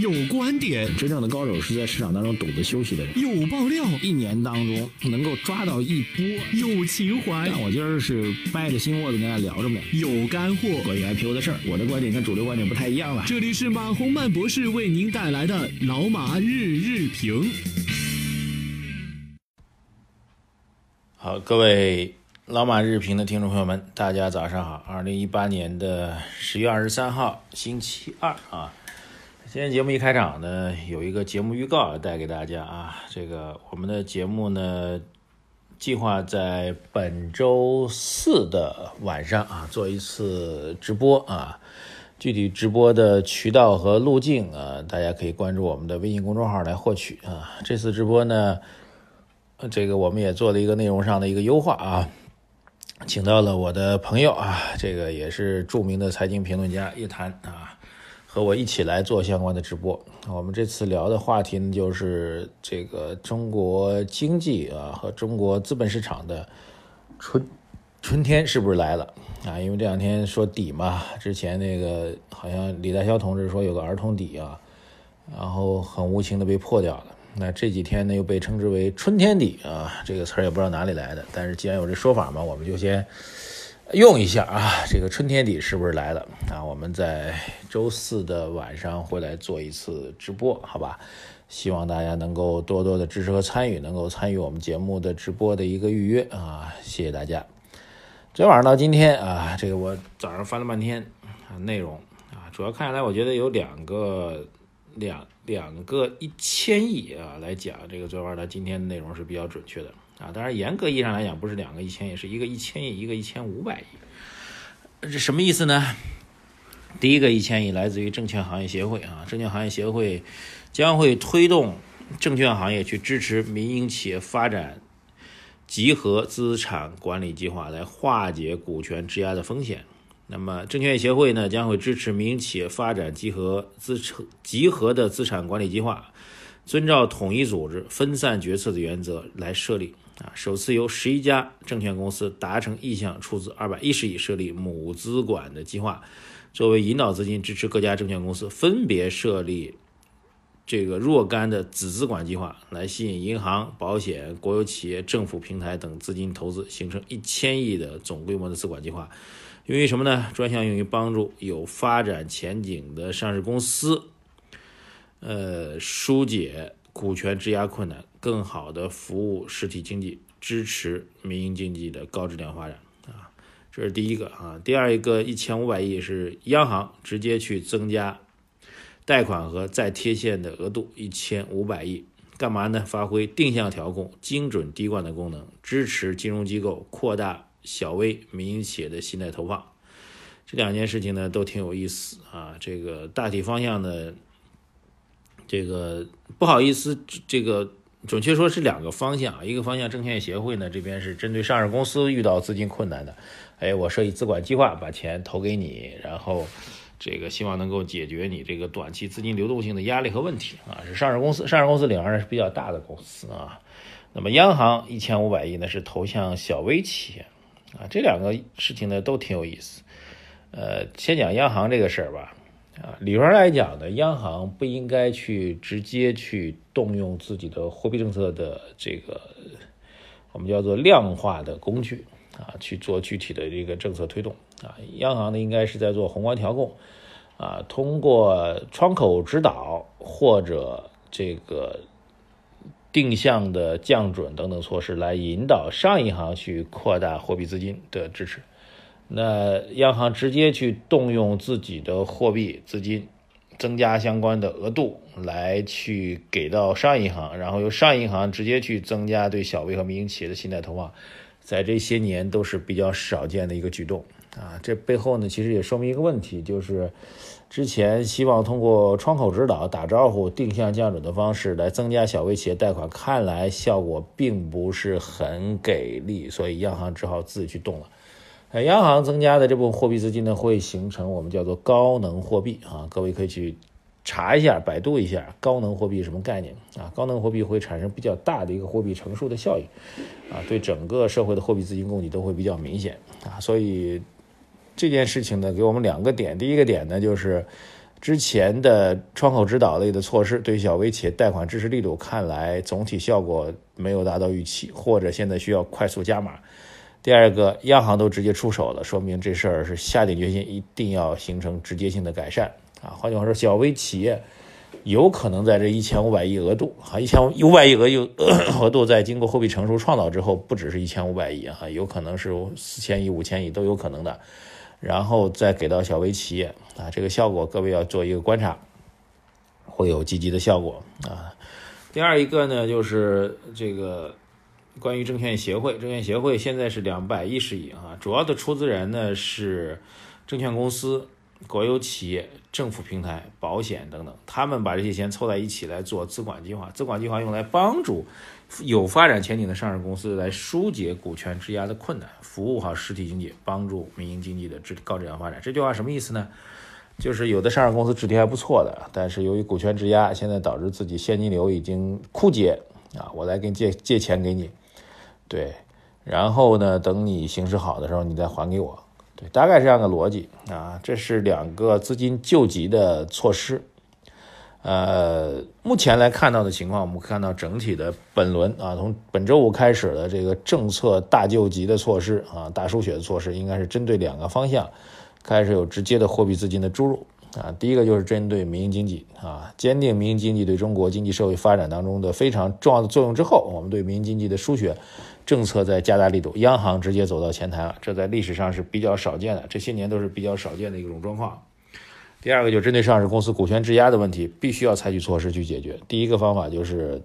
有观点，真正的高手是在市场当中懂得休息的人。有爆料，一年当中能够抓到一波。有情怀，但我今儿是掰着心窝子跟大家聊着呢。有干货，关于 IPO 的事儿，我的观点跟主流观点不太一样了。这里是马洪曼博士为您带来的老马日日评。好，各位老马日评的听众朋友们，大家早上好。二零一八年的十月二十三号，星期二啊。今天节目一开场呢，有一个节目预告带给大家啊。这个我们的节目呢，计划在本周四的晚上啊做一次直播啊。具体直播的渠道和路径啊，大家可以关注我们的微信公众号来获取啊。这次直播呢，这个我们也做了一个内容上的一个优化啊，请到了我的朋友啊，这个也是著名的财经评论家叶檀啊。和我一起来做相关的直播。我们这次聊的话题呢，就是这个中国经济啊和中国资本市场的春春天是不是来了啊？因为这两天说底嘛，之前那个好像李大霄同志说有个儿童底啊，然后很无情的被破掉了。那这几天呢又被称之为春天底啊，这个词儿也不知道哪里来的。但是既然有这说法嘛，我们就先。用一下啊，这个春天底是不是来了啊？我们在周四的晚上会来做一次直播，好吧？希望大家能够多多的支持和参与，能够参与我们节目的直播的一个预约啊！谢谢大家。昨天晚上到今天啊，这个我早上翻了半天啊内容啊，主要看下来，我觉得有两个两两个一千亿啊来讲，这个昨天晚到今天的内容是比较准确的。啊，当然，严格意义上来讲，不是两个一千亿，是一个一千亿，一个一千五百亿。这什么意思呢？第一个一千亿来自于证券行业协会啊，证券行业协会将会推动证券行业去支持民营企业发展集合资产管理计划，来化解股权质押的风险。那么，证券业协会呢，将会支持民营企业发展集合资产集合的资产管理计划，遵照统一组织、分散决策的原则来设立。啊，首次由十一家证券公司达成意向，出资二百一十亿设立母资管的计划，作为引导资金，支持各家证券公司分别设立这个若干的子资管计划，来吸引银行、保险、国有企业、政府平台等资金投资，形成一千亿的总规模的资管计划。用于什么呢？专项用于帮助有发展前景的上市公司，呃，疏解。股权质押困难，更好的服务实体经济，支持民营经济的高质量发展啊，这是第一个啊。第二一个一千五百亿是央行直接去增加贷款和再贴现的额度一千五百亿，干嘛呢？发挥定向调控、精准滴灌的功能，支持金融机构扩大小微民营企业的信贷投放。这两件事情呢都挺有意思啊。这个大体方向呢。这个不好意思，这个准确说是两个方向，一个方向证券协会呢这边是针对上市公司遇到资金困难的，哎，我设计资管计划，把钱投给你，然后这个希望能够解决你这个短期资金流动性的压力和问题啊，是上市公司，上市公司领上是比较大的公司啊，那么央行一千五百亿呢是投向小微企业啊，这两个事情呢都挺有意思，呃，先讲央行这个事儿吧。啊，理论上来讲呢，央行不应该去直接去动用自己的货币政策的这个我们叫做量化的工具啊，去做具体的这个政策推动啊。央行呢，应该是在做宏观调控啊，通过窗口指导或者这个定向的降准等等措施来引导商业银行去扩大货币资金的支持。那央行直接去动用自己的货币资金，增加相关的额度来去给到商业银行，然后由商业银行直接去增加对小微和民营企业的信贷投放，在这些年都是比较少见的一个举动啊。这背后呢，其实也说明一个问题，就是之前希望通过窗口指导、打招呼、定向降准的方式来增加小微企业贷款，看来效果并不是很给力，所以央行只好自己去动了。呃，央行增加的这部分货币资金呢，会形成我们叫做高能货币啊。各位可以去查一下，百度一下高能货币什么概念啊？高能货币会产生比较大的一个货币乘数的效应啊，对整个社会的货币资金供给都会比较明显啊。所以这件事情呢，给我们两个点。第一个点呢，就是之前的窗口指导类的措施对小微企业贷款支持力度看来总体效果没有达到预期，或者现在需要快速加码。第二个，央行都直接出手了，说明这事儿是下定决心，一定要形成直接性的改善啊。换句话说，小微企业有可能在这一千五百亿额度啊，一千五百亿额有额度在经过货币成熟创造之后，不只是一千五百亿啊，有可能是四千亿、五千亿都有可能的，然后再给到小微企业啊，这个效果各位要做一个观察，会有积极的效果啊。第二一个呢，就是这个。关于证券协会，证券协会现在是两百一十亿啊，主要的出资人呢是证券公司、国有企业、政府平台、保险等等，他们把这些钱凑在一起来做资管计划，资管计划用来帮助有发展前景的上市公司来疏解股权质押的困难，服务好实体经济，帮助民营经济的质高质量发展。这句话什么意思呢？就是有的上市公司质地还不错的，但是由于股权质押，现在导致自己现金流已经枯竭啊，我来给你借借钱给你。对，然后呢？等你形势好的时候，你再还给我。对，大概是这样的逻辑啊。这是两个资金救急的措施。呃，目前来看到的情况，我们看到整体的本轮啊，从本周五开始的这个政策大救急的措施啊，大输血的措施，应该是针对两个方向，开始有直接的货币资金的注入啊。第一个就是针对民营经济啊，坚定民营经济对中国经济社会发展当中的非常重要的作用之后，我们对民营经济的输血。政策在加大力度，央行直接走到前台了，这在历史上是比较少见的，这些年都是比较少见的一种状况。第二个就针对上市公司股权质押的问题，必须要采取措施去解决。第一个方法就是，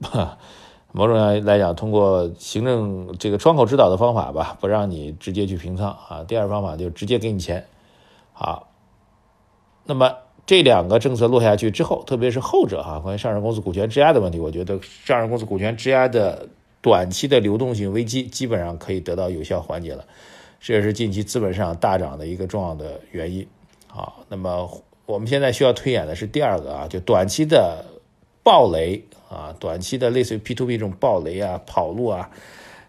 某种意义来讲，通过行政这个窗口指导的方法吧，不让你直接去平仓啊。第二个方法就直接给你钱。好，那么这两个政策落下去之后，特别是后者哈，关于上市公司股权质押的问题，我觉得上市公司股权质押的。短期的流动性危机基本上可以得到有效缓解了，这也是近期资本市场大涨的一个重要的原因。好，那么我们现在需要推演的是第二个啊，就短期的暴雷啊，短期的类似于 P to P 这种暴雷啊、跑路啊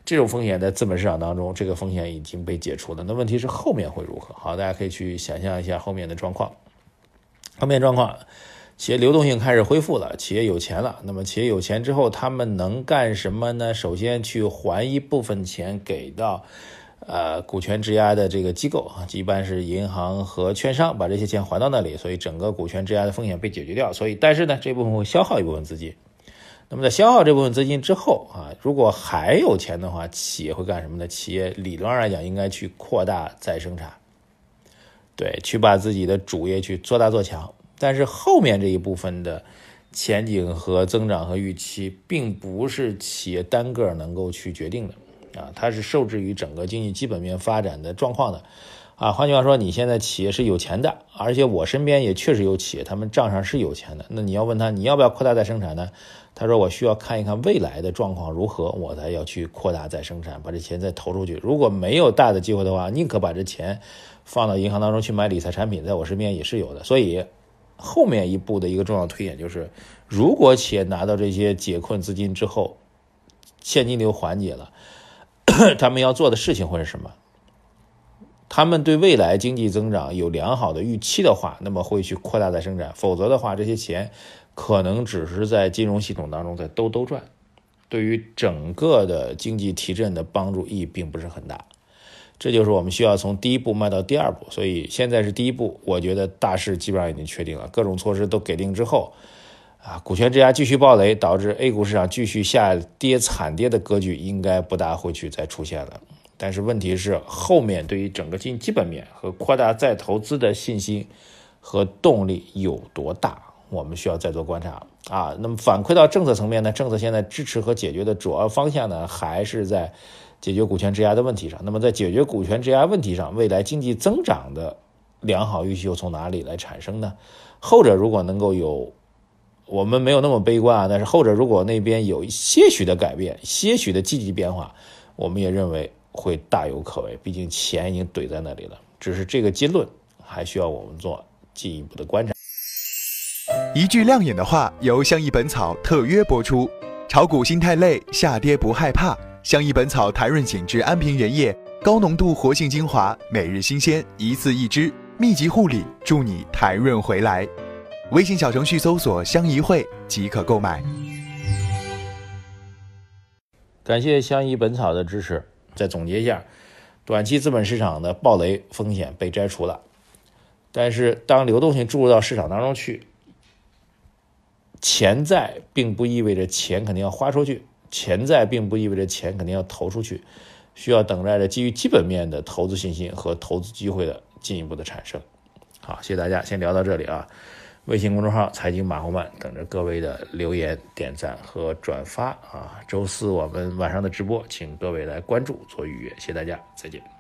这种风险，在资本市场当中，这个风险已经被解除了。那问题是后面会如何？好，大家可以去想象一下后面的状况。后面状况。企业流动性开始恢复了，企业有钱了。那么企业有钱之后，他们能干什么呢？首先去还一部分钱给到，呃，股权质押的这个机构啊，一般是银行和券商，把这些钱还到那里，所以整个股权质押的风险被解决掉。所以，但是呢，这部分会消耗一部分资金。那么在消耗这部分资金之后啊，如果还有钱的话，企业会干什么呢？企业理论上来讲应该去扩大再生产，对，去把自己的主业去做大做强。但是后面这一部分的前景和增长和预期，并不是企业单个能够去决定的，啊，它是受制于整个经济基本面发展的状况的，啊，换句话说，你现在企业是有钱的，而且我身边也确实有企业，他们账上是有钱的，那你要问他你要不要扩大再生产呢？他说我需要看一看未来的状况如何，我才要去扩大再生产，把这钱再投出去。如果没有大的机会的话，宁可把这钱放到银行当中去买理财产品，在我身边也是有的，所以。后面一步的一个重要推演就是，如果企业拿到这些解困资金之后，现金流缓解了，他们要做的事情会是什么？他们对未来经济增长有良好的预期的话，那么会去扩大再生产；否则的话，这些钱可能只是在金融系统当中在兜兜转，对于整个的经济提振的帮助意义并不是很大。这就是我们需要从第一步迈到第二步，所以现在是第一步，我觉得大势基本上已经确定了，各种措施都给定之后，啊，股权质押继续暴雷，导致 A 股市场继续下跌惨跌的格局应该不大会去再出现了。但是问题是后面对于整个经济基本面和扩大再投资的信心和动力有多大，我们需要再做观察啊。那么反馈到政策层面呢？政策现在支持和解决的主要方向呢，还是在。解决股权质押的问题上，那么在解决股权质押问题上，未来经济增长的良好预期又从哪里来产生呢？后者如果能够有，我们没有那么悲观啊，但是后者如果那边有些许的改变、些许的积极变化，我们也认为会大有可为。毕竟钱已经怼在那里了，只是这个结论还需要我们做进一步的观察。一句亮眼的话，由相宜本草特约播出：炒股心太累，下跌不害怕。相宜本草台润紧致安瓶原液高浓度活性精华，每日新鲜，一次一支，密集护理，助你弹润回来。微信小程序搜索“相宜会”即可购买。感谢相宜本草的支持。再总结一下，短期资本市场的暴雷风险被摘除了，但是当流动性注入到市场当中去，钱在并不意味着钱肯定要花出去，潜在并不意味着钱肯定要投出去，需要等待着基于基本面的投资信心和投资机会的进一步的产生。好，谢谢大家，先聊到这里啊。微信公众号“财经马红漫”等着各位的留言、点赞和转发啊！周四我们晚上的直播，请各位来关注做预约，谢谢大家，再见。